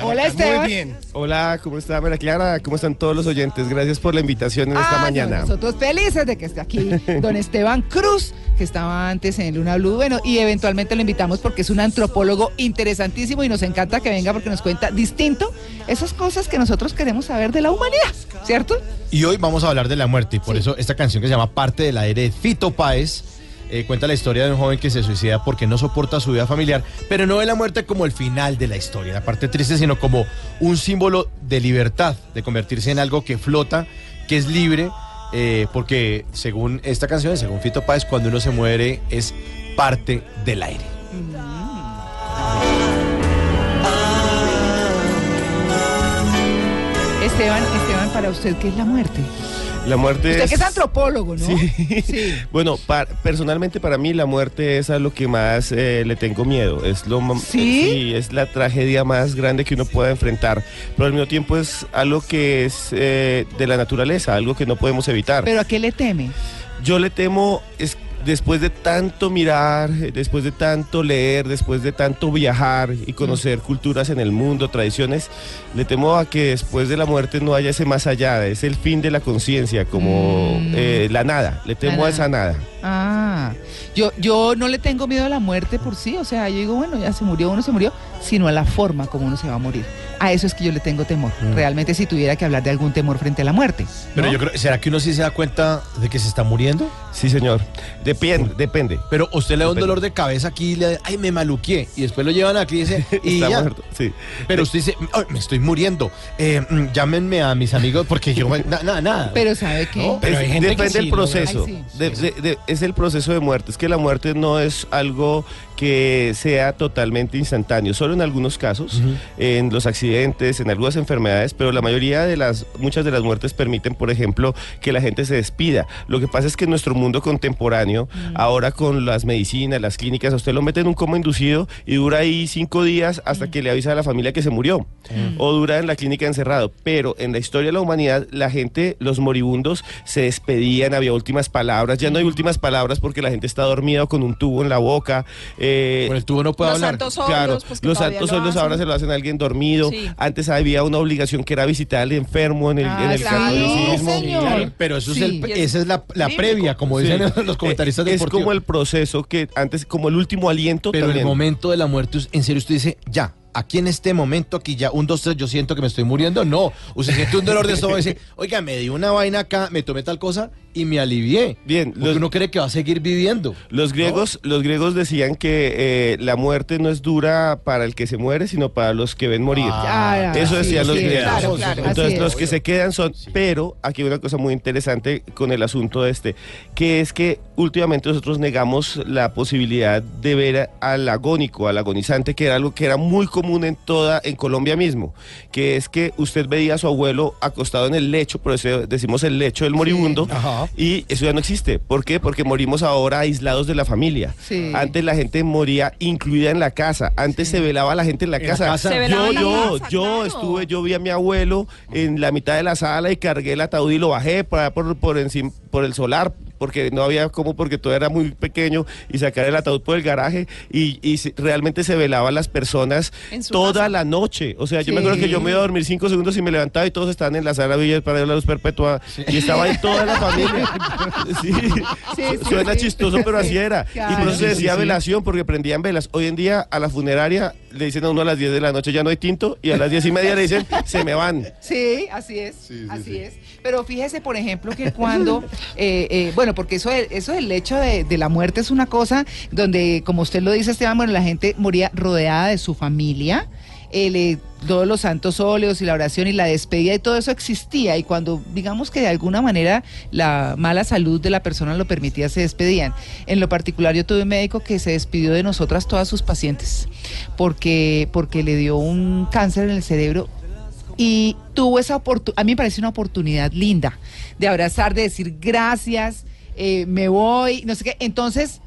Hola Esteban. Muy bien. Hola, ¿cómo está María Clara? ¿Cómo están todos los oyentes? Gracias por la invitación en esta Ah, no, mañana. nosotros felices de que esté aquí don Esteban Cruz, que estaba antes en Luna Blue. Bueno, y eventualmente lo invitamos porque es un antropólogo interesantísimo y nos encanta que venga porque nos cuenta distinto esas cosas que nosotros queremos saber de la humanidad, ¿cierto? Y hoy vamos a hablar de la muerte y por Sí. eso esta canción que se llama Parte del aire de Fito Páez eh, cuenta la historia de un joven que se suicida porque no soporta su vida familiar, pero no ve la muerte como el final de la historia, la parte triste, sino como un símbolo de libertad, de convertirse en algo que flota, que es libre, eh, porque según esta canción, según Fito Páez, cuando uno se muere es parte del aire. Esteban, Esteban, para usted, ¿qué es la muerte? La muerte Usted es... que es antropólogo, ¿no? Sí. Sí. Bueno, pa- personalmente para mí la muerte es a lo que más eh, le tengo miedo. Es lo ¿Sí? eh, es la tragedia más grande que uno pueda enfrentar. Pero al mismo tiempo es algo que es eh, de la naturaleza, algo que no podemos evitar. ¿Pero a qué le teme? Yo le temo, es, después de tanto mirar, después de tanto leer, después de tanto viajar y conocer culturas en el mundo, tradiciones, le temo a que después de la muerte no haya ese más allá, es el fin de la conciencia, como Mm. eh, la nada, le temo La a esa nada. Ah, yo, yo no le tengo miedo a la muerte por sí, o sea, yo digo, bueno, ya se murió, uno se murió, sino a la forma como uno se va a morir. A eso es que yo le tengo temor, realmente si tuviera que hablar de algún temor frente a la muerte. Pero ¿no? yo creo, ¿será que uno sí se da cuenta de que se está muriendo? Sí, señor. Depende, depende. Pero usted le da un Depende. dolor de cabeza aquí y le ay, me maluqué. Y después lo llevan aquí y dice, y Está ya. muerto, sí. Pero usted dice, "Ay, me estoy muriendo. Eh, mm, llámenme a mis amigos porque yo, na- nada, nada. Pero ¿sabe qué? No, pero Es- hay gente que depende sí del proceso. Ay, sí. De- de- de- es el proceso de muerte. Es que la muerte no es algo que sea totalmente instantáneo. Solo en algunos casos, en los accidentes, en algunas enfermedades, pero la mayoría de las, muchas de las muertes permiten, por ejemplo, que la gente se despida. Lo que pasa es que en nuestro mundo contemporáneo, ahora con las medicinas, las clínicas, a usted lo meten en un coma inducido y dura ahí cinco días hasta que le avisa a la familia que se murió. O dura en la clínica encerrado. Pero en la historia de la humanidad, la gente, los moribundos, se despedían, había últimas palabras. Ya no hay últimas palabras porque la gente está dormida con un tubo en la boca. eh, Con el tubo no puede Los hablar. santos Claro, pues, que los santos hacen. ahora se lo hacen a alguien dormido. Sí. Antes había una obligación que era visitar al enfermo en el, Ah, en el sí, catolicismo. señor. Claro, pero eso Sí. es el, esa es la, la previa, como dicen Sí. los comentaristas Eh, Es como el proceso que antes, como el último aliento Pero también. el momento de la muerte, en serio, usted dice, ya, aquí en este momento, aquí ya, un, dos, tres, yo siento que me estoy muriendo. No, usted siente un dolor de estómago y dice, oiga, me dio una vaina acá, me tomé tal cosa y me alivié. Bien, Porque los- uno cree que va a seguir viviendo. Los griegos, los griegos decían que eh, la muerte no es dura para el que se muere, sino para los que ven morir. Ah, Eso sí, decían los sí, griegos. Claro, claro, Entonces es. los que se quedan son, pero aquí hay una cosa muy interesante con el asunto de este, que es que últimamente nosotros negamos la posibilidad de ver al agónico, al agonizante, que era algo que era muy común en toda, en Colombia mismo, que es que usted veía a su abuelo acostado en el lecho, por eso decimos el lecho del moribundo, Ajá. Y eso ya no existe. ¿Por qué? Porque morimos ahora aislados de la familia. Sí. Antes la gente moría incluida en la casa. Antes se velaba a la gente en la En la casa. casa. Se velaba Yo, yo, casa, yo claro. estuve, yo vi a mi abuelo en la mitad de la sala y cargué el ataúd y lo bajé por, allá por, por encima, por el solar porque no había como porque todo era muy pequeño y sacar el ataúd por el garaje y, realmente se velaban las personas toda casa. la noche. O sea, yo me acuerdo que yo me iba a dormir cinco segundos y me levantaba y todos estaban en la sala Villa para la luz perpetua y estaba ahí toda la familia. Sí. Sí, sí, Suena sí. chistoso, pero así era. Claro. Y por eso se decía sí. velación, porque prendían velas. Hoy en día a la funeraria le dicen a uno a las 10 de la noche ya no hay tinto y a las 10 y media le dicen se me van. Sí, así es, así es. Pero fíjese, por ejemplo, que cuando, eh, eh, bueno, porque eso, es- eso del hecho de, de la muerte es una cosa donde, como usted lo dice, Esteban, bueno, la gente moría rodeada de su familia. el, eh, todos los santos óleos y la oración y la despedida y todo eso existía y cuando digamos que de alguna manera la mala salud de la persona lo permitía se despedían. En lo particular yo tuve un médico que se despidió de nosotras todas sus pacientes porque porque le dio un cáncer en el cerebro y tuvo esa oportunidad, a mí me parece una oportunidad linda de abrazar, de decir gracias, eh, me voy, no sé qué. Entonces,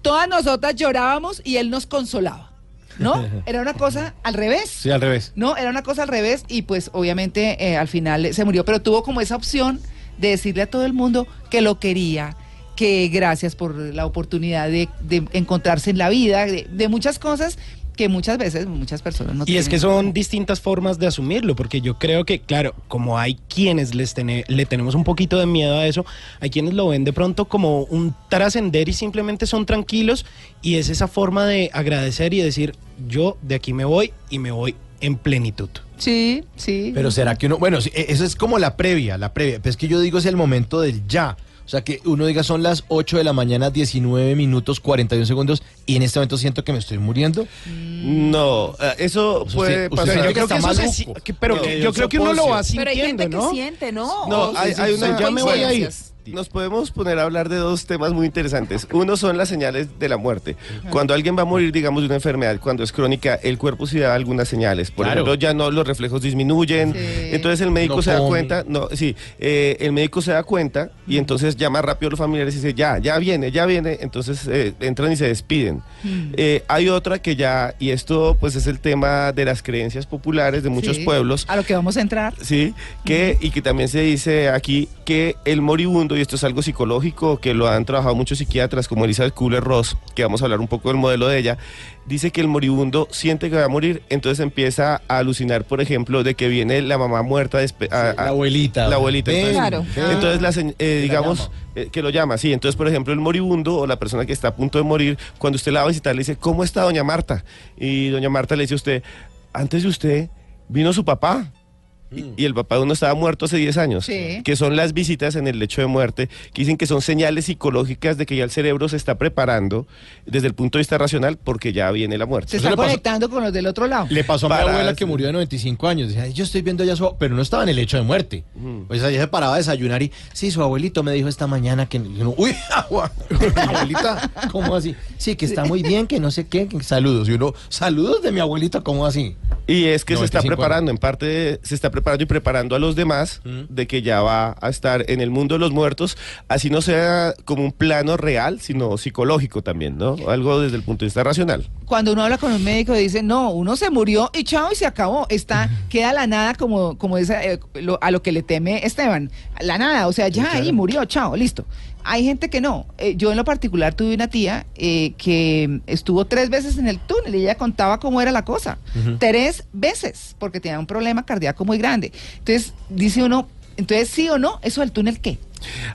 todas nosotras llorábamos y él nos consolaba, ¿no? Era una cosa al revés. Sí, al revés. No, era una cosa al revés y pues obviamente eh, al final se murió, pero tuvo como esa opción de decirle a todo el mundo que lo quería, que gracias por la oportunidad de, de encontrarse en la vida, de, de muchas cosas que muchas veces muchas personas no Y es que son distintas formas de asumirlo, porque yo creo que, claro, como hay quienes les le tenemos un poquito de miedo a eso, hay quienes lo ven de pronto como un trascender y simplemente son tranquilos y es esa forma de agradecer y decir, yo de aquí me voy y me voy en plenitud. Sí, sí. Pero será que uno, bueno, e, eso es como la previa, la previa, pero es que yo digo es el momento del ya. O sea, que uno diga son las 8 de la mañana, 19 minutos, 41 segundos, y en este momento siento que me estoy muriendo. No, eh, eso puede pasar. yo creo que eso pero yo creo que uno lo va sintiendo, pero hay gente ¿no? Que siente, ¿no? No, hay, hay una... Ya me voy a ir. Nos podemos poner a hablar de dos temas muy interesantes. Uno son las señales de la muerte. Cuando alguien va a morir, digamos, de una enfermedad, cuando es crónica, el cuerpo sí da algunas señales. Por ejemplo, ya no los reflejos disminuyen. Entonces el médico se da cuenta, no, sí, eh, el médico se da cuenta y entonces llama rápido a los familiares y dice, ya, ya viene, ya viene. Entonces eh, entran y se despiden. Mm. Eh, hay otra que ya, y esto pues es el tema de las creencias populares de muchos pueblos. A lo que vamos a entrar. Sí, que, y que también se dice aquí que el moribundo y esto es algo psicológico que lo han trabajado muchos psiquiatras como Elizabeth Kubler-Ross, que vamos a hablar un poco del modelo de ella, dice que el moribundo siente que va a morir, entonces empieza a alucinar, por ejemplo, de que viene la mamá muerta, la abuelita. La abuelita. Entonces, la, eh, digamos, eh, que lo llama, sí. Entonces, por ejemplo, el moribundo o la persona que está a punto de morir, cuando usted la va a visitar, le dice, ¿cómo está doña Marta? Y doña Marta le dice a usted, antes de usted vino su papá y, el papá de uno estaba muerto hace 10 años, que son las visitas en el lecho de muerte, que dicen que son señales psicológicas de que ya el cerebro se está preparando desde el punto de vista racional porque ya viene la muerte. Se está conectando con los del otro lado. Le pasó a mi abuela que murió de 95 años, decía, yo estoy viendo ya su... pero no estaba en el lecho de muerte. Pues ella se paraba a desayunar y, sí, su abuelito me dijo esta mañana que... Uy, agua. abuelita, ¿cómo así? Sí, que está muy bien, que no sé qué, saludos. Y uno, saludos de mi abuelita, ¿cómo así? Y es que se está preparando, en parte se está preparando y preparando a los demás mm. de que ya va a estar en el mundo de los muertos, así no sea como un plano real, sino psicológico también, ¿no? Algo desde el punto de vista racional. Cuando uno habla con un médico dice, no, uno se murió y chao y se acabó, está, queda la nada como, como esa, eh, a lo que le teme Esteban, la nada, o sea, ya ahí murió, chao, listo. Hay gente que no. Eh, yo en lo particular tuve una tía eh, que estuvo tres veces en el túnel y ella contaba cómo era la cosa. Tres veces, porque tenía un problema cardíaco muy grande. Entonces, dice uno, entonces sí o no, eso del túnel qué?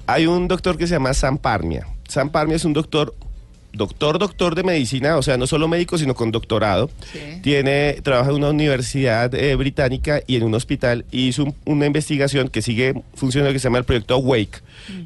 Hay un doctor que se llama Sam Parmia. Sam Parmia es un doctor doctor, doctor de medicina, o sea, no solo médico, sino con doctorado. Tiene, trabaja en una universidad eh, británica y en un hospital hizo una investigación que sigue funcionando que se llama el proyecto Awake,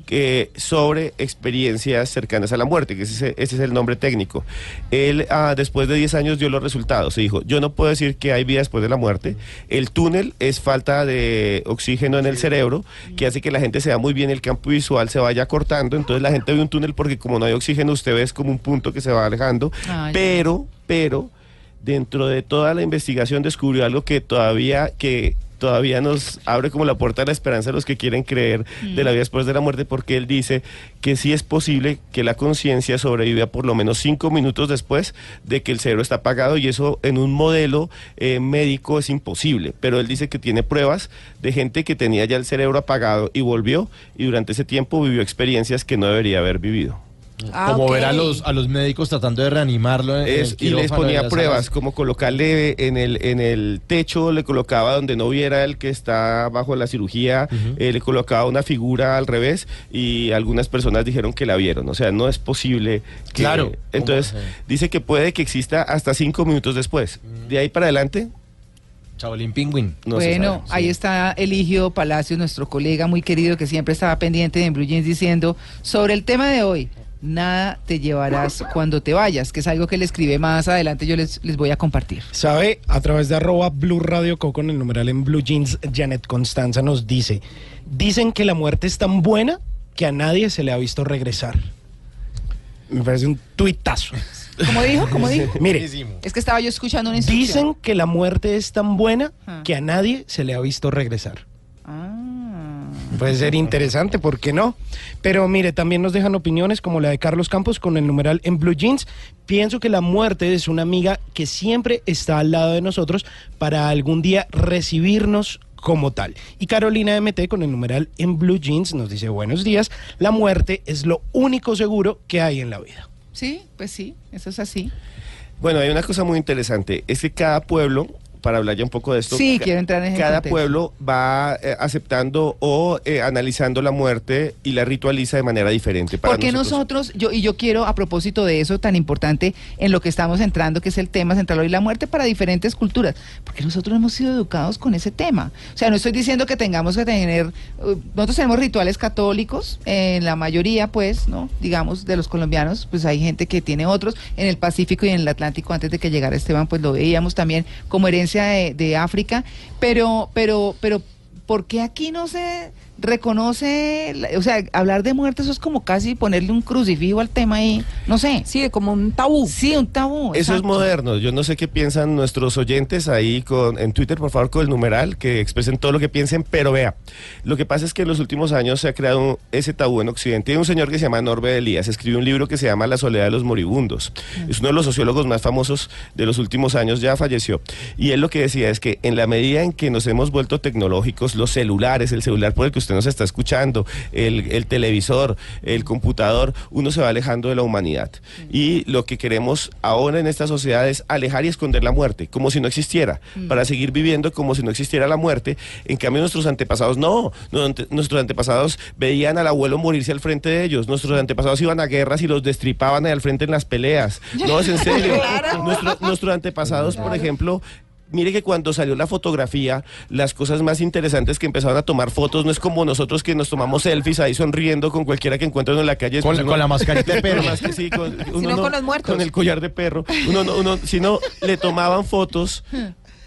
que, sobre experiencias cercanas a la muerte, que ese, ese es el nombre técnico. Él, ah, después de 10 años, dio los resultados. Se dijo, yo no puedo decir que hay vida después de la muerte. El túnel es falta de oxígeno en el cerebro, que hace que la gente se vea muy bien, el campo visual se vaya cortando. Entonces la gente ve un túnel porque como no hay oxígeno, usted ve como un punto que se va alejando, pero, pero dentro de toda la investigación descubrió algo que todavía que todavía nos abre como la puerta de la esperanza a los que quieren creer de la vida después de la muerte, porque él dice que sí es posible que la conciencia sobreviva por lo menos cinco minutos después de que el cerebro está apagado y eso en un modelo eh, médico es imposible, pero él dice que tiene pruebas de gente que tenía ya el cerebro apagado y volvió y durante ese tiempo vivió experiencias que no debería haber vivido. Ah, como ver a los, a los médicos tratando de reanimarlo. y les ponía pruebas, como colocarle en el, en el techo, le colocaba donde no viera el que está bajo la cirugía, eh, le colocaba una figura al revés y algunas personas dijeron que la vieron. O sea, no es posible. claro. Entonces, dice que puede que exista hasta cinco minutos después. De ahí para adelante, Chabolín Penguin. bueno, ahí está Eligio Palacios, nuestro colega muy querido que siempre estaba pendiente de Blue Jeans diciendo sobre el tema de hoy nada te llevarás cuando te vayas, que es algo que le escribe más adelante, yo les, les voy a compartir. ¿Sabe? A través de arroba Blue Radio en el numeral en Blue Jeans, Janet Constanza nos dice, dicen que la muerte es tan buena que a nadie se le ha visto regresar. Me parece un tuitazo. ¿Cómo dijo? ¿Cómo dijo? Mire, es que estaba yo escuchando una Dicen que la muerte es tan buena ah. que a nadie se le ha visto regresar. Ah. Puede ser interesante, ¿por qué no? Pero mire, también nos dejan opiniones como la de Carlos Campos con el numeral en Blue Jeans. Pienso que la muerte es una amiga que siempre está al lado de nosotros para algún día recibirnos como tal. Y Carolina MT con el numeral en Blue Jeans nos dice buenos días, la muerte es lo único seguro que hay en la vida. Sí, pues sí, eso es así. Bueno, hay una cosa muy interesante, es que cada pueblo para hablar ya un poco de esto. Sí, quiero entrar en Cada pueblo va eh, aceptando o eh, analizando la muerte y la ritualiza de manera diferente. Para Porque nosotros, nosotros, yo y yo quiero a propósito de eso tan importante en lo que estamos entrando, que es el tema central hoy, la muerte para diferentes culturas, porque nosotros hemos sido educados con ese tema. O sea, no estoy diciendo que tengamos que tener, uh, nosotros tenemos rituales católicos, en la mayoría, pues, ¿no? Digamos, de los colombianos, pues hay gente que tiene otros, en el Pacífico y en el Atlántico, antes de que llegara Esteban, pues lo veíamos también como herencia de, de África, pero, pero, pero, ¿por qué aquí no se reconoce, o sea, hablar de muerte, eso es como casi ponerle un crucifijo al tema ahí, no sé. Sí, como un tabú. Sí, un tabú. Eso es moderno. Yo no sé qué piensan nuestros oyentes ahí con en Twitter, por favor, con el numeral, que expresen todo lo que piensen, pero vea, lo que pasa es que en los últimos años se ha creado ese tabú en Occidente. Hay un señor que se llama Norbert Elías, escribió un libro que se llama La soledad de los moribundos. Es uno de los sociólogos más famosos de los últimos años, ya falleció. Y él lo que decía es que en la medida en que nos hemos vuelto tecnológicos, los celulares, el celular por el que usted nos está escuchando, el, televisor, el computador, uno se va alejando de la humanidad. Y lo que queremos ahora en esta sociedad es alejar y esconder la muerte, como si no existiera, mm. para seguir viviendo como si no existiera la muerte. En cambio, nuestros antepasados no, nuestros antepasados veían al abuelo morirse al frente de ellos, nuestros antepasados iban a guerras y los destripaban al frente en las peleas. No, es en serio. nuestros antepasados, por ejemplo, mire que cuando salió la fotografía, las cosas más interesantes que empezaron a tomar fotos no es como nosotros que nos tomamos selfies ahí sonriendo con cualquiera que encuentran en la calle. Con, la mascarita de perro. Más que sí, con, con los muertos. Con el collar de perro. Uno, uno, sino le tomaban fotos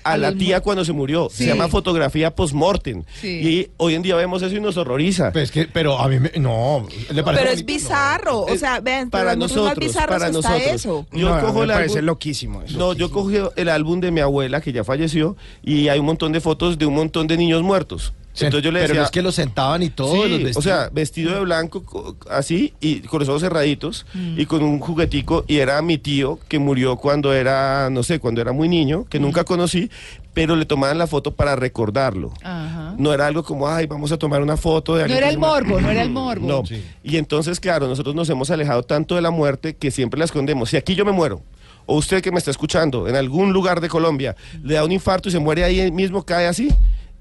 a la tía cuando se murió. Se llama fotografía post-mortem. Y hoy en día vemos eso y nos horroriza. Pues que, pero a mí me, no. pero es bizarro. O sea, vean, para nosotros, para nosotros. Eso. Yo cojo me parece loquísimo eso. No, yo cogí el álbum de mi abuela que ya falleció y hay un montón de fotos de un montón de niños muertos. Entonces yo le decía, pero es que lo sentaban y todo. o sea, vestido de blanco, así, y con los ojos cerraditos, mm. y con un juguetico, y era mi tío que murió cuando era, no sé, cuando era muy niño, que nunca mm. conocí, pero le tomaban la foto para recordarlo. No era algo como, ay, vamos a tomar una foto de No era el morbo, no era el morbo. No. Y entonces, claro, nosotros nos hemos alejado tanto de la muerte que siempre la escondemos. Si aquí yo me muero, o usted que me está escuchando, en algún lugar de Colombia, le da un infarto y se muere ahí mismo, cae así,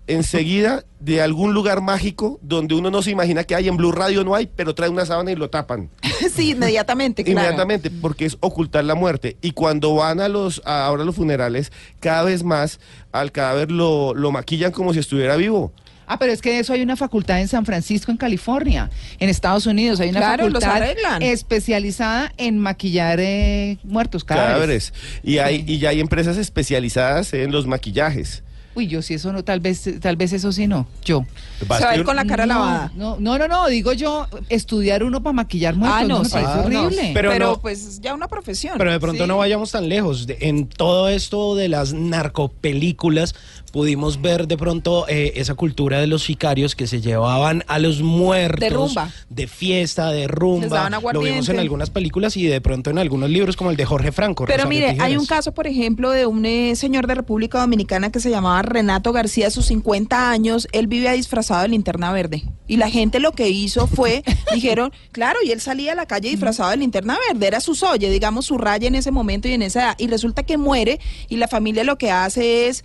enseguida de algún lugar mágico donde uno no se imagina que hay en Blue Radio no hay, pero trae una sábana y lo tapan. sí, inmediatamente, claro. Inmediatamente, porque es ocultar la muerte. Y cuando van a los a ahora los funerales, cada vez más al cadáver lo, lo maquillan como si estuviera vivo. Ah, pero es que eso hay una facultad en San Francisco, en California, en Estados Unidos. Hay una facultad especializada en maquillar eh, muertos cadáveres. Y, hay, y ya hay empresas especializadas en los maquillajes. Uy, yo sí eso no, tal vez, tal vez eso sí no, yo. Se va a ir con la cara lavada. No, no, no, no, digo yo, estudiar uno para maquillar muertos, ah, no, parece horrible. pero, pues ya una profesión. Pero de pronto no vayamos tan lejos. en todo esto de las narcopelículas, pudimos ver de pronto eh, esa cultura de los sicarios que se llevaban a los muertos. De rumba. De fiesta, de rumba. Lo vimos en algunas películas y de pronto en algunos libros como el de Jorge Franco. Pero mire, hay un caso, por ejemplo, de un eh, señor de República Dominicana que se llamaba Renato García, a sus 50 años, él vivía disfrazado de linterna verde. Y la gente lo que hizo fue, dijeron, claro, y él salía a la calle disfrazado de linterna verde, era su soye, digamos, su raya en ese momento y en esa edad. Y resulta que muere y la familia lo que hace es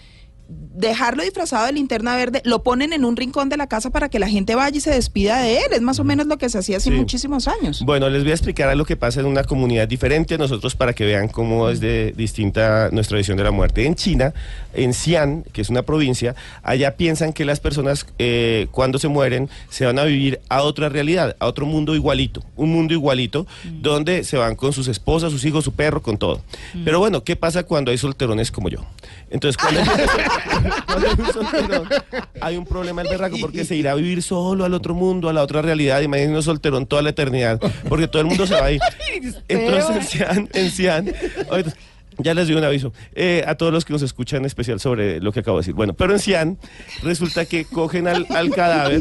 dejarlo disfrazado de linterna verde, lo ponen en un rincón de la casa para que la gente vaya y se despida de él. Es más o menos lo que se hacía hace muchísimos años. Bueno, les voy a explicar lo que pasa en una comunidad diferente a nosotros para que vean cómo es de distinta nuestra visión de la muerte. En China, en Xi'an, que es una provincia, allá piensan que las personas eh, cuando se mueren se van a vivir a otra realidad, a otro mundo igualito, un mundo igualito, mm. donde se van con sus esposas, sus hijos, su perro, con todo. Mm. Pero bueno, ¿qué pasa cuando hay solterones como yo? Entonces, cuando... hay un problema el berraco porque se irá a vivir solo al otro mundo, a la otra realidad. Imagínense solterón toda la eternidad, porque todo el mundo se va a ir. Entonces, en Cian, ya les doy un aviso eh, a todos los que nos escuchan, en especial sobre lo que acabo de decir. Bueno, pero en Cian resulta que cogen al, cadáver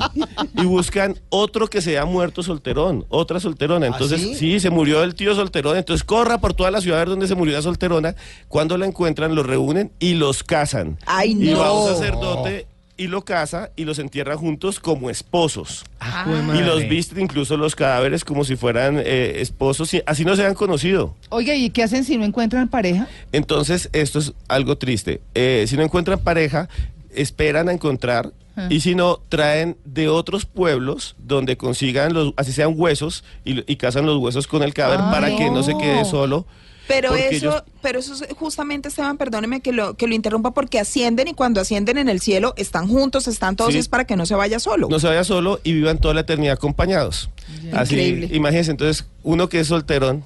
y buscan otro que se haya muerto solterón, otra solterona. ¿Ah, entonces, sí? se murió el tío solterón. Entonces, corra por toda la ciudad a ver dónde se murió la solterona. Cuando la encuentran, los reúnen y los casan. Ay, no. Y va un sacerdote y lo casa y los entierra juntos como esposos. Ah, Ah. Y los visten incluso los cadáveres como si fueran eh, esposos, así no se han conocido. Oiga, ¿y qué hacen si no encuentran pareja? Entonces, esto es algo triste. Eh, si no encuentran pareja, esperan a encontrar. Ah. Y si no, traen de otros pueblos donde consigan los, así sean huesos, y, y cazan los huesos con el cadáver Ah, para que no se quede solo. Pero eso, ellos- pero eso es justamente, Esteban, perdóneme que lo, que lo interrumpa, porque ascienden y cuando ascienden en el cielo están juntos, están todos, Sí. es para que no se vaya solo. no se vaya solo y vivan toda la eternidad acompañados. Así, Increíble. imagínense, entonces, uno que es solterón,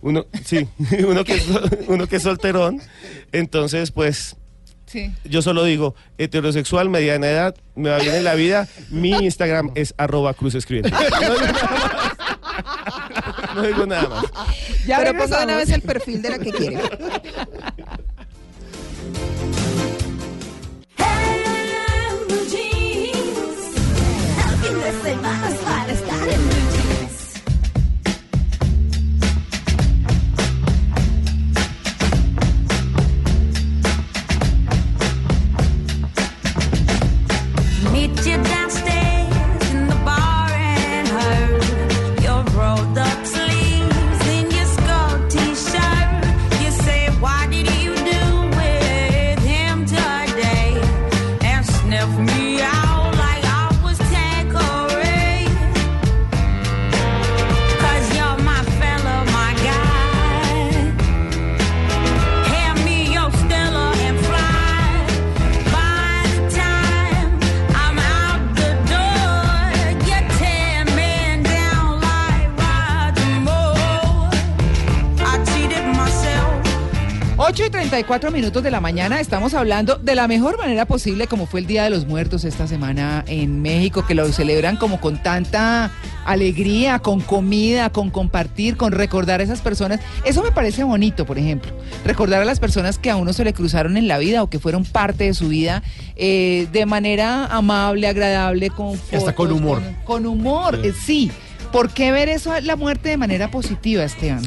uno, sí, uno que es, uno que es solterón, entonces, pues, Sí. yo solo digo, heterosexual, mediana edad, me va bien en la vida, mi Instagram es arroba cruz. No digo nada más. Ya pero ponga una vez el perfil de la que quiere. 8 y 34 minutos de la mañana estamos hablando de la mejor manera posible como fue el Día de los Muertos esta semana en México, que lo celebran como con tanta alegría, con comida, con compartir, con recordar a esas personas. Eso me parece bonito, por ejemplo. Recordar a las personas que a uno se le cruzaron en la vida o que fueron parte de su vida eh, de manera amable, agradable, con hasta con humor. Con, con humor, eh, sí. ¿Por qué ver eso, la muerte de manera positiva, Esteban?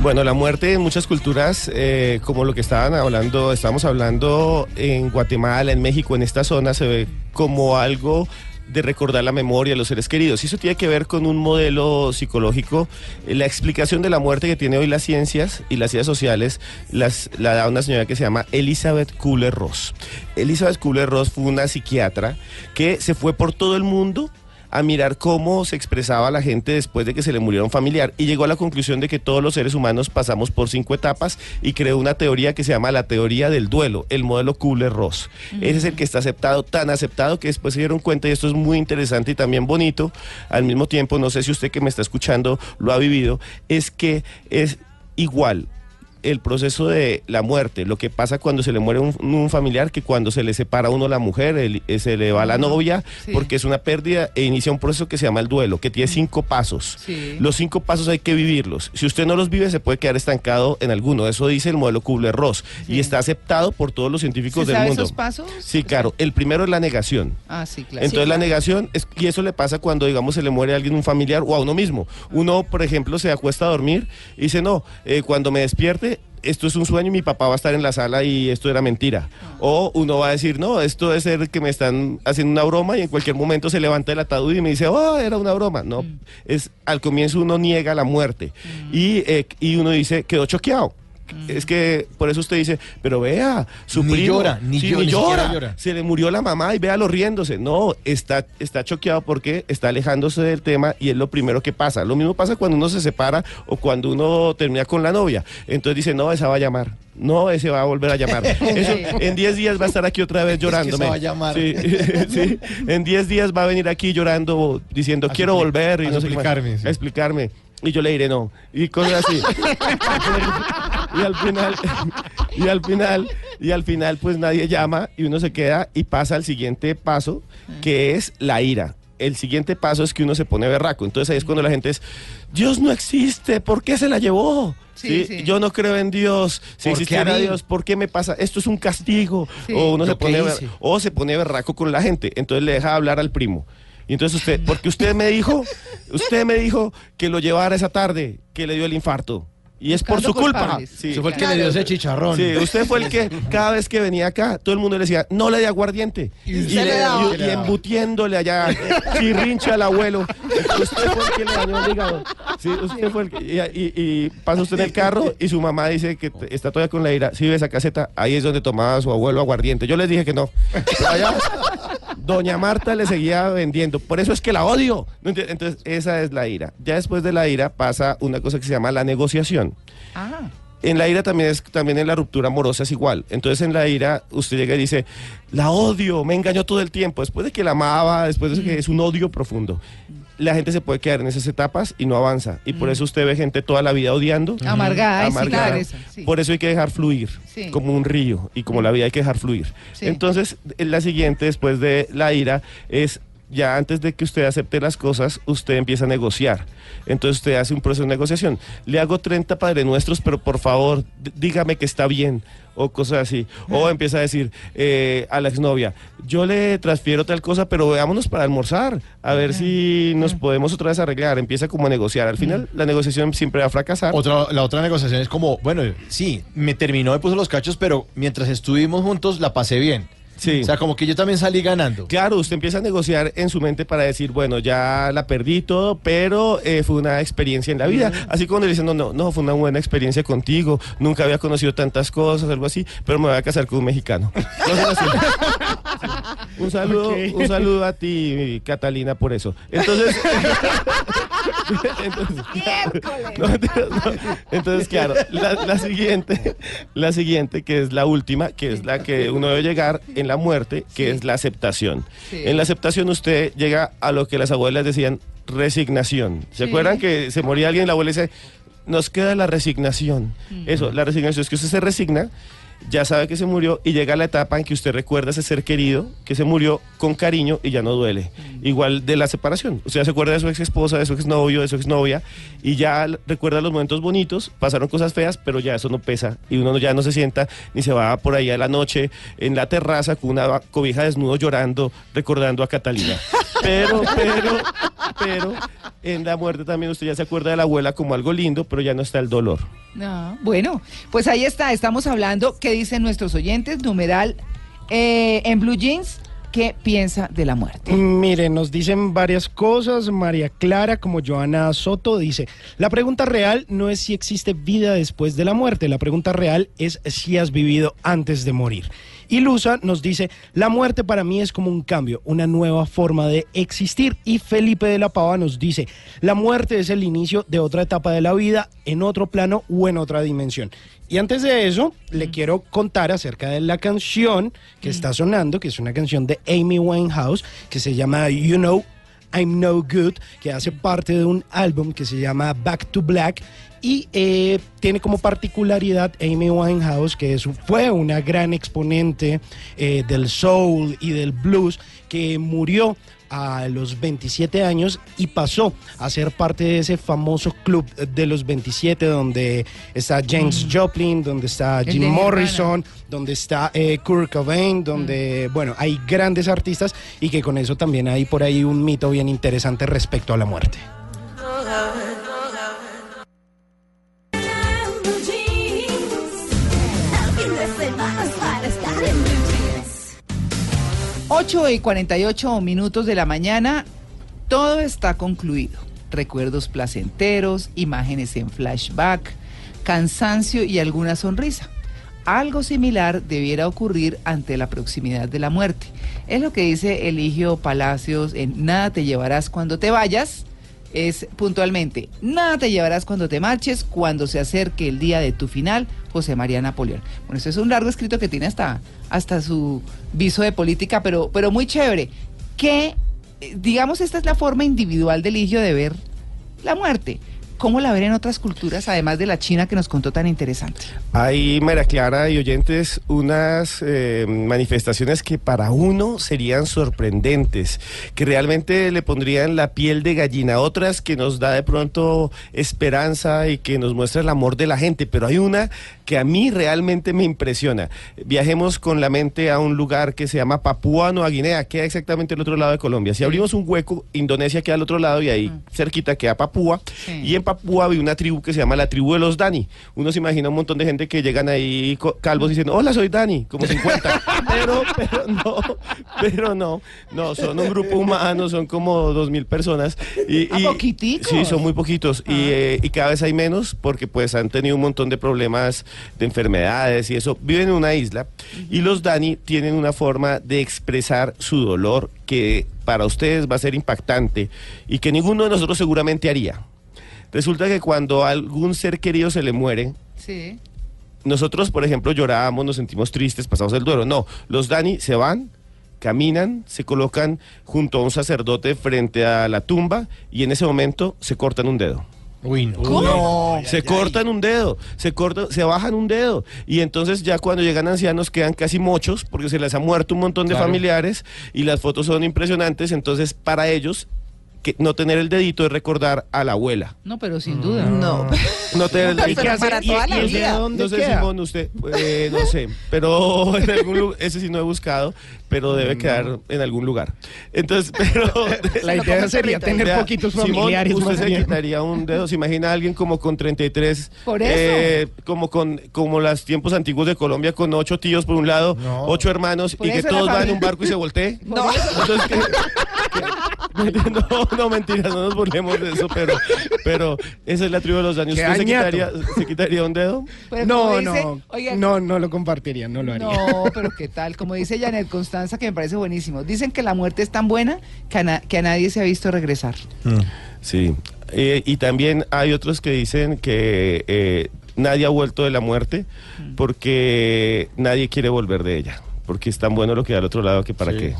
Bueno, la muerte en muchas culturas, eh, como lo que estaban hablando, estamos hablando en Guatemala, en México, en esta zona, se ve como algo de recordar la memoria de los seres queridos. Y eso tiene que ver con un modelo psicológico. La explicación de la muerte que tiene hoy las ciencias y las ciencias sociales la da una señora que se llama Elizabeth Kubler-Ross. Elizabeth Kubler-Ross fue una psiquiatra que se fue por todo el mundo a mirar cómo se expresaba la gente después de que se le muriera un familiar y llegó a la conclusión de que todos los seres humanos pasamos por cinco etapas y creó una teoría que se llama la teoría del duelo, el modelo Kubler-Ross. Ese es el que está aceptado, tan aceptado que después se dieron cuenta y esto es muy interesante y también bonito, al mismo tiempo, no sé si usted que me está escuchando lo ha vivido, es que es igual el proceso de la muerte, lo que pasa cuando se le muere un, un familiar, que cuando se le separa a uno la mujer, el- eh, se le va la novia, Sí. porque es una pérdida e inicia un proceso que se llama el duelo, que tiene cinco pasos. Sí. Los cinco pasos hay que vivirlos. Si usted no los vive, se puede quedar estancado en alguno. Eso dice el modelo Kubler-Ross y está aceptado por todos los científicos ¿Se del sabe mundo. esos pasos? Sí, claro. El primero es la negación. Ah, sí, claro. Entonces la negación, es, y eso le pasa cuando, digamos, se le muere a alguien, un familiar o a uno mismo. Uno, por ejemplo, se acuesta a dormir y dice, no, eh, cuando me despierte, esto es un sueño y mi papá va a estar en la sala y esto era mentira. O uno va a decir, no, esto debe ser que me están haciendo una broma y en cualquier momento se levanta el ataúd y me dice, oh, era una broma. No, es al comienzo uno niega la muerte y, eh, y uno dice, quedó choqueado. Es que por eso usted dice, pero vea, su Ni primo, llora, ni sí, ni llora. llora. Se le murió la mamá y véalo riéndose. No, está, está choqueado porque está alejándose del tema y es lo primero que pasa. Lo mismo pasa cuando uno se separa o cuando uno termina con la novia. Entonces dice, no, esa va a llamar. No, ese va a volver a llamar. Eso, en 10 días va a estar aquí otra vez llorándome. esa va a llamar. Sí, sí. En 10 días va a venir aquí llorando, diciendo, A quiero volver y a no sé qué más. suplicarme, sí. A explicarme. Y yo le diré no. Y cosas así. y al final, y al final, y al final, pues nadie llama y uno se queda y pasa al siguiente paso, que es la ira. El siguiente paso es que uno se pone berraco. Entonces ahí es cuando la gente es, Dios no existe, ¿por qué se la llevó? Sí, Sí, sí. Yo no creo en Dios. Si ¿Por qué existiera? Dios, ¿por qué me pasa? Esto es un castigo. Sí. O uno se pone o se pone berraco con la gente. Entonces le deja hablar al primo. Y entonces usted, porque usted me dijo, usted me dijo que lo llevara esa tarde, que le dio el infarto. Y es por su culpa. Sí. Eso fue el que le dio ese chicharrón. Sí, usted fue el que cada vez que venía acá, todo el mundo le decía, no le dé aguardiente. Y, le y- y embutiéndole allá, chirrincha al abuelo. Usted fue el que le dañó el hígado. Sí, usted fue el que. Y, y- y pasa usted en el carro y su mamá dice que está todavía con la ira. Si ve esa caseta, ahí es donde tomaba su abuelo aguardiente. Yo les dije que no. Pero allá, Doña Marta le seguía vendiendo. Por eso es que la odio. Entonces, esa es la ira. Ya después de la ira pasa una cosa que se llama la negociación. Ah, En la ira también es también en la ruptura amorosa es igual. Entonces en la ira usted llega y dice, la odio, me engañó todo el tiempo. Después de que la amaba, después de que es un odio profundo. La gente se puede quedar en esas etapas y no avanza. Y por eso usted ve gente toda la vida odiando. amargada, sí, amargada. claro, esa, sí. Por eso hay que dejar fluir, Sí. como un río, y como la vida hay que dejar fluir. Entonces, en la siguiente, después de la ira, es ya antes de que usted acepte las cosas, usted empieza a negociar. Entonces usted hace un proceso de negociación. Le hago 30 Padre Nuestros, pero por favor, dígame que está bien, o cosas así. O empieza a decir eh, a la exnovia, yo le transfiero tal cosa, pero veámonos para almorzar, a ver si nos podemos otra vez arreglar. Empieza como a negociar. Al final, la negociación siempre va a fracasar. Otra, la otra negociación es como, bueno, sí, me terminó, me puso los cachos, pero mientras estuvimos juntos la pasé bien. Sí. O sea, como que yo también salí ganando. Claro, usted empieza a negociar en su mente para decir, bueno, ya la perdí todo, pero eh, fue una experiencia en la vida. Así como le dicen, no, no, no, fue una buena experiencia contigo, nunca había conocido tantas cosas, algo así, pero me voy a casar con un mexicano. Sí. Un saludo, un saludo a ti, Catalina, por eso. Entonces, entonces, no, no. Entonces, claro, la, la siguiente, la siguiente, que es la última, que es la que uno debe llegar en la muerte, que es la aceptación. Sí. En la aceptación usted llega a lo que las abuelas decían resignación. ¿Se Sí. acuerdan que se moría alguien y la abuela dice, nos queda la resignación? Eso, la resignación es que usted se resigna, ya sabe que se murió y llega la etapa en que usted recuerda a ese ser querido que se murió con cariño y ya no duele. Igual de la separación. Usted ya se acuerda de su ex esposa, de su exnovio, de su exnovia y ya recuerda los momentos bonitos, pasaron cosas feas, pero ya eso no pesa y uno no- ya no se sienta ni se va por ahí a la noche en la terraza con una cobija desnudo llorando, recordando a Catalina. Pero, pero, pero en la muerte también usted ya se acuerda de la abuela como algo lindo, pero ya no está el dolor. no. Bueno, pues ahí está, estamos hablando, ¿qué dicen nuestros oyentes? Numeral eh, en Blue Jeans, ¿qué piensa de la muerte? Mire, nos dicen varias cosas. María Clara, como Joana Soto, dice, la pregunta real no es si existe vida después de la muerte, la pregunta real es si has vivido antes de morir. Y Luza nos dice, la muerte para mí es como un cambio, una nueva forma de existir. Y Felipe de la Pava nos dice, la muerte es el inicio de otra etapa de la vida, en otro plano o en otra dimensión. Y antes de eso, le quiero contar acerca de la canción que está sonando, que es una canción de Amy Winehouse, que se llama You Know I'm No Good, que hace parte de un álbum que se llama Back to Black. Y eh, tiene como particularidad Amy Winehouse, que es, fue una gran exponente eh, del soul y del blues, que murió a los 27 años y pasó a ser parte de ese famoso club de los 27 donde está James Joplin, donde está Jim Nirvana. Morrison, donde está eh, Kurt Cobain, donde, bueno, hay grandes artistas y que con eso también hay por ahí un mito bien interesante respecto a la muerte. 8 y 48 minutos de la mañana, todo está concluido. Recuerdos placenteros, imágenes en flashback, cansancio y alguna sonrisa. Algo similar debiera ocurrir ante la proximidad de la muerte. Es lo que dice Eligio Palacios en Nada te llevarás cuando te vayas. Es puntualmente, nada te llevarás cuando te marches, cuando se acerque el día de tu final, José María Napoleón. Bueno, eso es un largo escrito que tiene hasta, hasta su viso de política, pero, pero muy chévere. Que, eh, digamos, esta es la forma individual de Eligio de ver la muerte. ¿Cómo la ven en otras culturas, además de la China que nos contó tan interesante? Hay, María Clara y oyentes, unas eh, manifestaciones que para uno serían sorprendentes, que realmente le pondrían la piel de gallina, otras que nos da de pronto esperanza y que nos muestra el amor de la gente, pero hay una que a mí realmente me impresiona. Viajemos con la mente a un lugar que se llama Papúa Nueva Guinea, queda exactamente al otro lado de Colombia. Si abrimos un hueco, Indonesia queda al otro lado y ahí cerquita queda Papúa. Sí. Y en Papúa hay una tribu que se llama la tribu de los Dani. Uno se imagina un montón de gente que llegan ahí calvos diciendo, hola, soy Dani, como 50. pero, pero no, pero no, no, son un grupo humano, son como dos mil personas. Y, Ah, y- poquiticos. Sí, son muy poquitos. Y, eh, y cada vez hay menos porque pues han tenido un montón de problemas de enfermedades y eso. Viven en una isla y los Dani tienen una forma de expresar su dolor que para ustedes va a ser impactante y que ninguno de nosotros seguramente haría. Resulta que cuando a algún ser querido se le muere, Sí. nosotros, por ejemplo, lloramos, nos sentimos tristes, pasamos el duelo. No, los Dani se van, caminan, se colocan junto a un sacerdote frente a la tumba y en ese momento se cortan un dedo. Uy, no. ¿Cómo? Se cortan un dedo, se cortan, se bajan un dedo. Y entonces ya cuando llegan ancianos quedan casi mochos porque se les ha muerto un montón de Claro. familiares y las fotos son impresionantes. Entonces para ellos que no tener el dedito es recordar a la abuela. No, pero sin duda. No. No tener el Pero dedito. para hace? ¿Y- toda la y el de vida. dónde No sé, queda? Simón, usted, eh, no sé, pero en algún lugar, ese sí no he buscado, pero debe quedar en algún lugar. Entonces, pero... La idea sería tener Vea, poquitos Simón, familiares usted más se bien. quitaría un dedo. ¿Se imagina a alguien como con 33? Por eso. eh, como con como los tiempos antiguos de Colombia, con ocho tíos por un lado, No. ocho hermanos, Por y que eso todos van en un barco y se voltee. No. Entonces, ¿qué- qué- no, no, mentira, no nos burlemos de eso, pero, pero esa es la tribu de los daños. Qué ¿Usted se quitaría, se quitaría un dedo? Pero No, dice- no, oiga, no, no lo compartiría, no lo haría. No, pero qué tal, como dice Janet Constanza, que me parece buenísimo. Dicen que la muerte es tan buena que a, na- que a nadie se ha visto regresar. Sí, Eh, y también hay otros que dicen que eh, nadie ha vuelto de la muerte porque nadie quiere volver de ella, porque es tan bueno lo que hay al otro lado que para Sí. qué.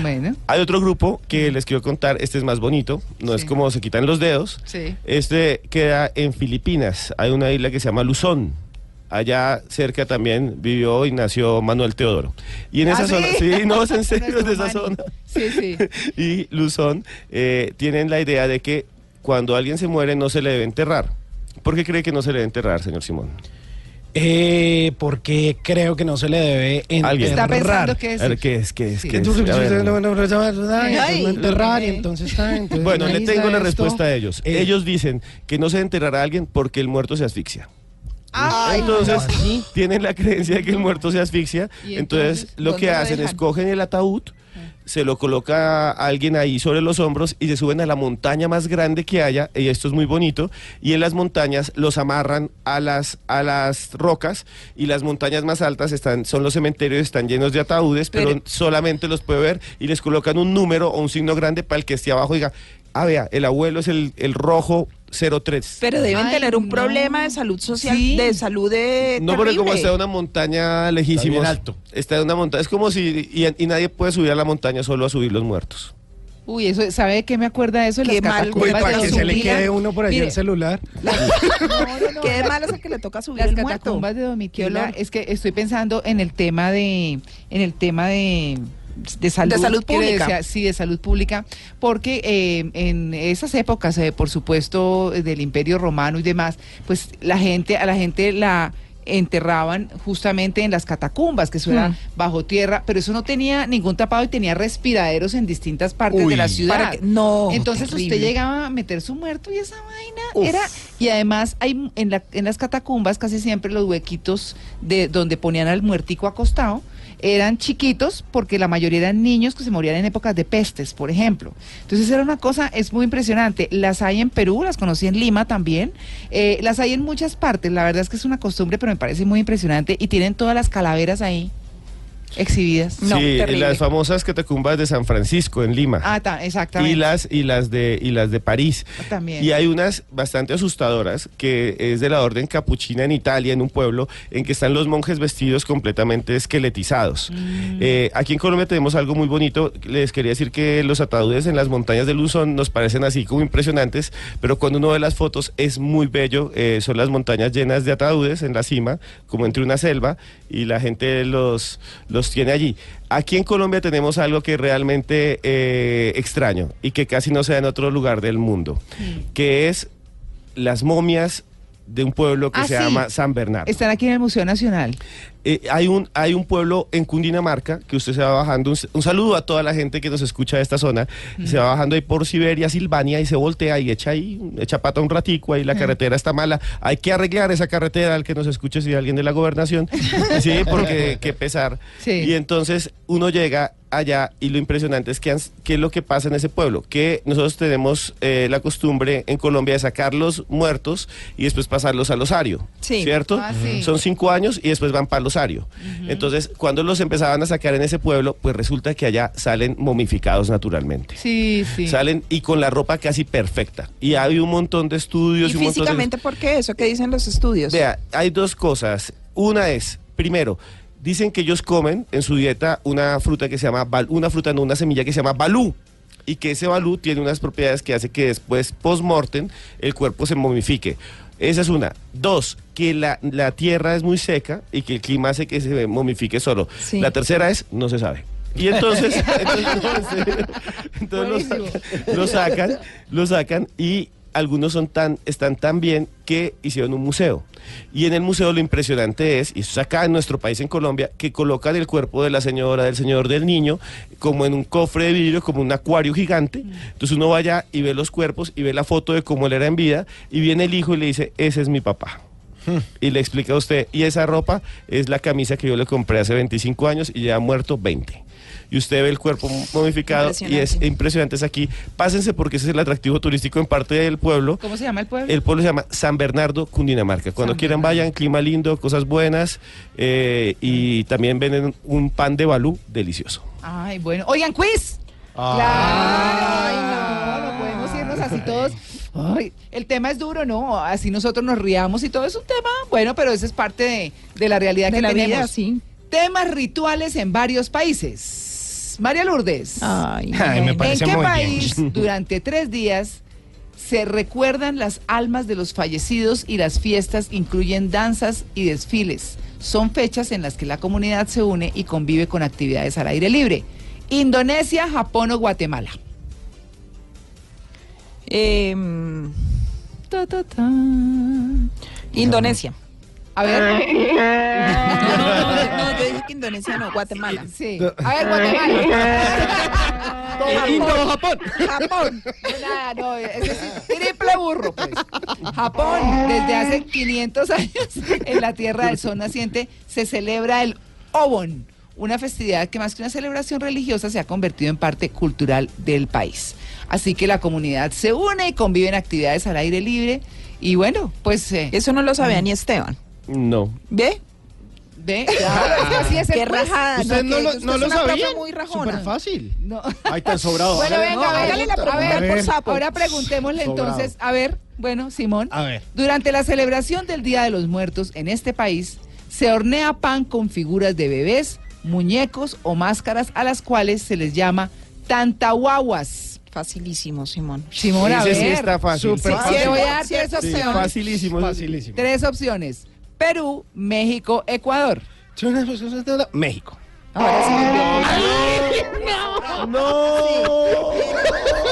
Bueno, Hay otro grupo que les quiero contar, este es más bonito, no es como se quitan los dedos, sí. este queda en Filipinas, hay una isla que se llama Luzón. Allá cerca también vivió y nació Manuel Teodoro. Y en ¿Ah, esa sí? zona, sí, no, es en serio, es de esa zona. Sí, sí. y Luzón eh, tienen la idea de que cuando alguien se muere no se le debe enterrar. ¿Por qué cree que no se le debe enterrar, señor Simón? Eh, porque creo que no se le debe enterrar. Alguien. Está pensando que es. ¿qué es? ¿Qué es? Sí. No enterrar y entonces Bueno, le tengo la esto, respuesta a ellos. eh, Ellos dicen que no se debe enterrar a alguien porque el muerto se asfixia. Ay, entonces ¿así? tienen la creencia de que el muerto se asfixia. ¿Y Entonces, entonces, lo que hacen es cogen el ataúd, se lo coloca a alguien ahí sobre los hombros y se suben a la montaña más grande que haya, y esto es muy bonito, y en las montañas los amarran a las, a las rocas, y las montañas más altas están, son los cementerios, están llenos de ataúdes, pero, Pero- solamente los puede ver, y les colocan un número o un signo grande para el que esté abajo diga, ah, vea, el abuelo es el, el rojo 03. Pero deben Ay, tener un no. problema de salud social, Sí. de salud de No, porque como terrible. está en una montaña lejísimos. bien alto. Está en una montaña. Es como si. Y, y nadie puede subir a la montaña solo a subir los muertos. Uy, eso, ¿sabe de qué me acuerda eso? Qué Las mal, catacumbas Uy, para de que se le quede uno por allá Mire, el celular. Qué de malo es el que le toca subir Las el muerto. catacumbas de Qué Domitila, es que estoy pensando en el tema de, en el tema de de salud, De salud quiere pública. decir, sí, de salud pública, porque eh, en esas épocas, eh, por supuesto, del Imperio Romano y demás, pues la gente, a la gente la enterraban justamente en las catacumbas, que eso era Hmm. bajo tierra, pero eso no tenía ningún tapado y tenía respiraderos en distintas partes Uy. de la ciudad. Para que- no, Entonces terrible. usted llegaba a meter su muerto y esa vaina Uf. era y además hay en, la- en las catacumbas casi siempre los huequitos de donde ponían al muertico acostado eran chiquitos porque la mayoría eran niños que se morían en épocas de pestes, por ejemplo. Entonces era una cosa, es muy impresionante. Las hay en Perú, las conocí en Lima también, eh, las hay en muchas partes. La verdad es que es una costumbre, pero me parece muy impresionante y tienen todas las calaveras ahí exhibidas. No, sí, terrible. las famosas catacumbas de San Francisco en Lima. Ah, ta- exactamente. y las y las de y las de París. También. Y hay unas bastante asustadoras que es de la orden capuchina en Italia, en un pueblo en que están los monjes vestidos completamente esqueletizados. Mm. Eh, aquí en Colombia tenemos algo muy bonito. Les quería decir que los ataúdes en las montañas de Luzón nos parecen así como impresionantes, pero cuando uno ve las fotos es muy bello. Eh, son las montañas llenas de ataúdes en la cima, como entre una selva, y la gente los, los tiene allí. Aquí en Colombia tenemos algo que realmente eh, extraño y que casi no se da en otro lugar del mundo, que es las momias de un pueblo que Ah, se sí. llama San Bernardo. Están aquí en el Museo Nacional. Eh, hay, un, hay un pueblo en Cundinamarca que usted se va bajando. Un, un saludo a toda la gente que nos escucha de esta zona. Se va bajando ahí por Siberia, Silvania y se voltea y echa ahí, echa pata un ratico. Ahí la carretera está mala. Hay que arreglar esa carretera al que nos escuche si hay alguien de la gobernación. sí, porque qué pesar. Sí. Y entonces uno llega allá y lo impresionante es que, qué es lo que pasa en ese pueblo, que nosotros tenemos eh, la costumbre en Colombia de sacar los muertos y después pasarlos al osario, Sí. ¿cierto? Ah, sí. Son cinco años y después van para el osario. Entonces, cuando los empezaban a sacar en ese pueblo, pues resulta que allá salen momificados naturalmente. Sí, sí. Salen y con la ropa casi perfecta. Y hay un montón de estudios ¿Y y un montón de... físicamente por qué eso? ¿Qué dicen los estudios? Vea, hay dos cosas. Una es, primero, dicen que ellos comen en su dieta una fruta que se llama, una fruta, no, una semilla que se llama balú. Y que ese balú tiene unas propiedades que hace que después, post-mortem, el cuerpo se momifique. Esa es una. Dos, que la, la tierra es muy seca y que el clima hace que se momifique solo. Sí. La tercera es, no se sabe. Y entonces, entonces, sacan, lo sacan, lo sacan y algunos son tan, están tan bien que hicieron un museo. Y en el museo lo impresionante es, y eso es acá en nuestro país, en Colombia, que colocan el cuerpo de la señora, del señor, del niño, como en un cofre de vidrio, como un acuario gigante. Entonces uno va allá y ve los cuerpos y ve la foto de cómo él era en vida, y viene el hijo y le dice, ese es mi papá. Y le explica a usted, y esa ropa es la camisa que yo le compré hace 25 años y ya ha muerto 20. Y usted ve el cuerpo momificado y es Impresionante. impresionante. Es aquí. Pásense porque ese es el atractivo turístico en parte del pueblo. ¿Cómo se llama el pueblo? El pueblo se llama San Bernardo, Cundinamarca. Cuando San quieran Bernardo. vayan, clima lindo, cosas buenas eh, y también venden un pan de balú delicioso. Ay, bueno. Oigan, quiz. Ah. Claro. Ay, no, no podemos irnos así todos. Ay, el tema es duro, ¿no? Así nosotros nos riamos y todo es un tema, bueno, pero eso es parte de, de la realidad de que la tenemos. vida, sí. Temas rituales en varios países. María Lourdes. Ay, Ay, me parece ¿En qué muy bien. país durante tres días se recuerdan las almas de los fallecidos y las fiestas incluyen danzas y desfiles? Son fechas en las que la comunidad se une y convive con actividades al aire libre. Indonesia, Japón o Guatemala. Em, Ta, ta, ta. Indonesia. A ver. Dije que Indonesia no, Guatemala. Sí. A ver, Guatemala. Japón. No, nada, no, es decir, triple burro, pues. Japón, desde hace 500 años, en la Tierra del Sol naciente, se celebra el Obon, una festividad que más que una celebración religiosa se ha convertido en parte cultural del país. Así que la comunidad se une y convive en actividades al aire libre. Y bueno, pues, eh, Eso no lo sabía ni Esteban. No. ¿Ve? Ve, claro, es que así es el Qué rajada. ¿Ustedes no, que lo, usted no es lo una profe sabían? muy rajona. Súper fácil. No. Ahí tan sobrado. Bueno, Hágale- venga, no, a ver, hágale la a pregunta ver, por sapo. Ahora preguntémosle Sobrado. entonces, a ver, bueno, Simón. A ver. Durante la celebración del Día de los Muertos en este país, se hornea pan con figuras de bebés, muñecos o máscaras a las cuales se les llama tantahuahuas. Facilísimo, Simón. Simón, a Ese sí está fácil. Súper Sí, fácil. te voy a dar tres sí, opciones. Facilísimo. Facilísimo. Tres opciones. Perú, México, Ecuador. México. Ahora sí.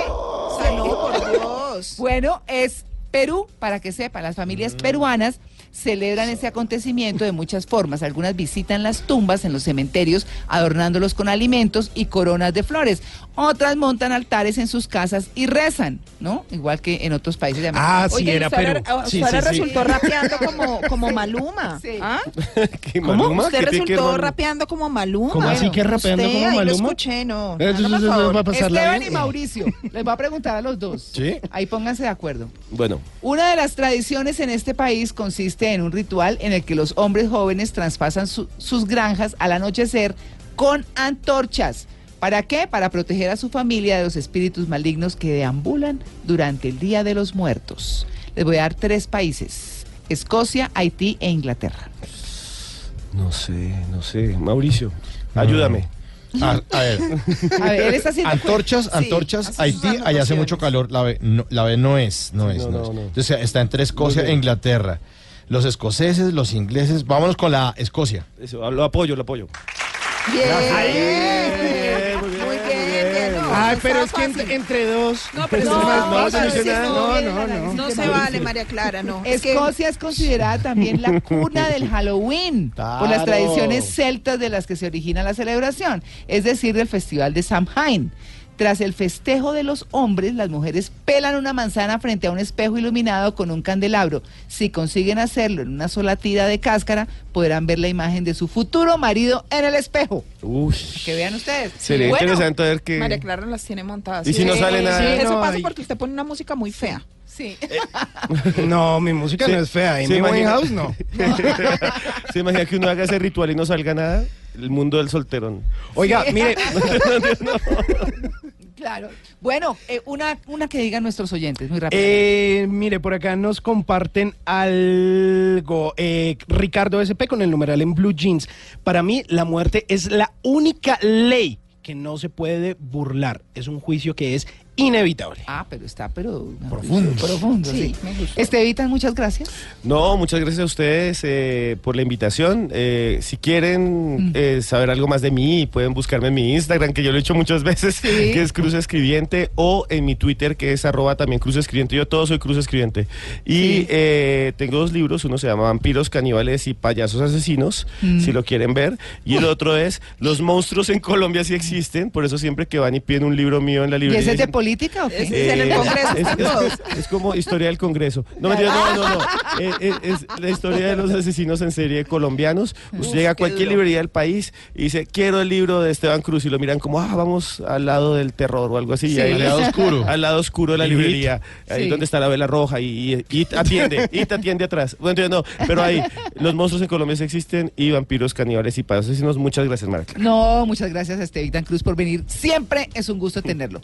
O sea, no, por Dios. Bueno, es Perú, para que sepan, las familias peruanas celebran ese acontecimiento de muchas formas. Algunas visitan las tumbas en los cementerios, adornándolos con alimentos y coronas de flores. Otras montan altares en sus casas y rezan, ¿no? Igual que en otros países de América. Ah, sí, Oye, era Sí, sí, sí. resultó rapeando como, como Maluma. Sí. ¿Ah? ¿Qué, Maluma? Usted ¿Qué tiene que resultó rapeando como Maluma. ¿Cómo así que rapeando Usted, como Maluma? Lo escuché, no. Eso, Hágame eso, el eso favor. va a pasarla Esteban y Mauricio, les voy a preguntar a los dos. Sí. Ahí pónganse de acuerdo. Bueno, Una de las tradiciones en este país consiste en un ritual en el que los hombres jóvenes traspasan su- sus granjas al anochecer con antorchas. ¿Para qué? Para proteger a su familia de los espíritus malignos que deambulan durante el Día de los Muertos. Les voy a dar tres países. Escocia, Haití e Inglaterra. no sé, no sé. Mauricio, ayúdame. Ah, a ver, A ver, él está haciendo... antorchas, Sí, antorchas, Haití, allá hace mucho calor, la B no, la B no es, no es, No, no, no, es. no. Entonces está entre Escocia e. Inglaterra. Los escoceses, los ingleses, vámonos con la Escocia. Eso, lo apoyo, lo apoyo. Bien. Bien, Muy bien, bien, no. Ay, no pero es que entre, dos. No, pero no, es más no, fácil. pero sí, no, no, no, no. No se vale, María Clara, no. Escocia es considerada también la cuna del Halloween por las Claro. tradiciones celtas de las que se origina la celebración, es decir, del festival de Samhain. Tras el festejo de los hombres, las mujeres pelan una manzana frente a un espejo iluminado con un candelabro. Si consiguen hacerlo en una sola tira de cáscara, podrán ver la imagen de su futuro marido en el espejo. Uy. Que vean ustedes. Sería Bueno, interesante ver que... María Clara las tiene montadas. ¿Y si no sale nada? Sí, eso No, pasa hay- porque usted pone una música muy fea. Sí. No, mi música Sí. no es fea. Y mi imagina- House no. ¿Se imagina que uno haga ese ritual y no salga nada? El mundo del solterón. Oiga, mire, Claro. Bueno, eh, una, una que digan nuestros oyentes, muy rápido. eh, mire, por acá nos comparten algo. Eh, Ricardo SP con el numeral en Blue Jeans. Para mí, la muerte es la única ley que no se puede burlar. Es un juicio que es inevitable. Ah, pero está, pero Profundo. profundo, sí. Sí, me gustó. Estevitan, muchas gracias. No, muchas gracias a ustedes eh, por la invitación. Eh, si quieren eh, saber algo más de mí, pueden buscarme en mi Instagram, que yo lo he hecho muchas veces, Sí. que es Cruz Escribiente, o en mi Twitter, que es arroba también Cruz Escribiente. Yo todo soy Cruz Escribiente. Y Sí. eh, tengo dos libros, uno se llama Vampiros, Caníbales y Payasos Asesinos, Mm. si lo quieren ver. Y el otro es Los monstruos en Colombia sí existen, por eso siempre que van y piden un libro mío en la ¿Y librería... ese es de dicen, política o qué? Es en el Congreso, es, como historia del Congreso. No, mentira, no, no, no. Eh, eh, es la historia de los asesinos en serie colombianos. Usted llega a cualquier librería del país y dice, quiero el libro de Esteban Cruz. Y lo miran como, ah, vamos al lado del terror o algo así. Sí. Y ahí Al lado oscuro. Al lado oscuro de la librería. Ahí donde está la vela roja y, y, y te atiende. Y te atiende atrás. Bueno, no. Pero ahí, los monstruos en Colombia sí existen y vampiros, caníbales y asesinos. Muchas gracias, Marca. No, muchas gracias a Estevitan Cruz por venir. Siempre es un gusto tenerlo.